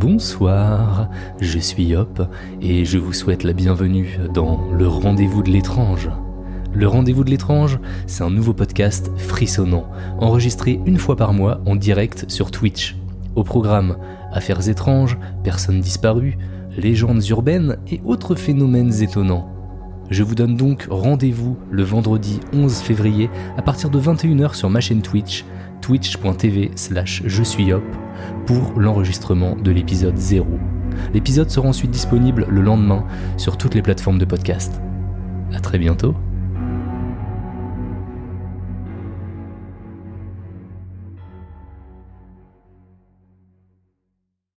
Bonsoir, je suis Yop et je vous souhaite la bienvenue dans le rendez-vous de l'étrange. Le rendez-vous de l'étrange, c'est un nouveau podcast frissonnant, enregistré une fois par mois en direct sur Twitch. Au programme, affaires étranges, personnes disparues, légendes urbaines et autres phénomènes étonnants. Je vous donne donc rendez-vous le vendredi 11 février à partir de 21h sur ma chaîne Twitch, twitch.tv slash je suis hop, pour l'enregistrement de l'épisode 0. L'épisode sera ensuite disponible le lendemain sur toutes les plateformes de podcast. A très bientôt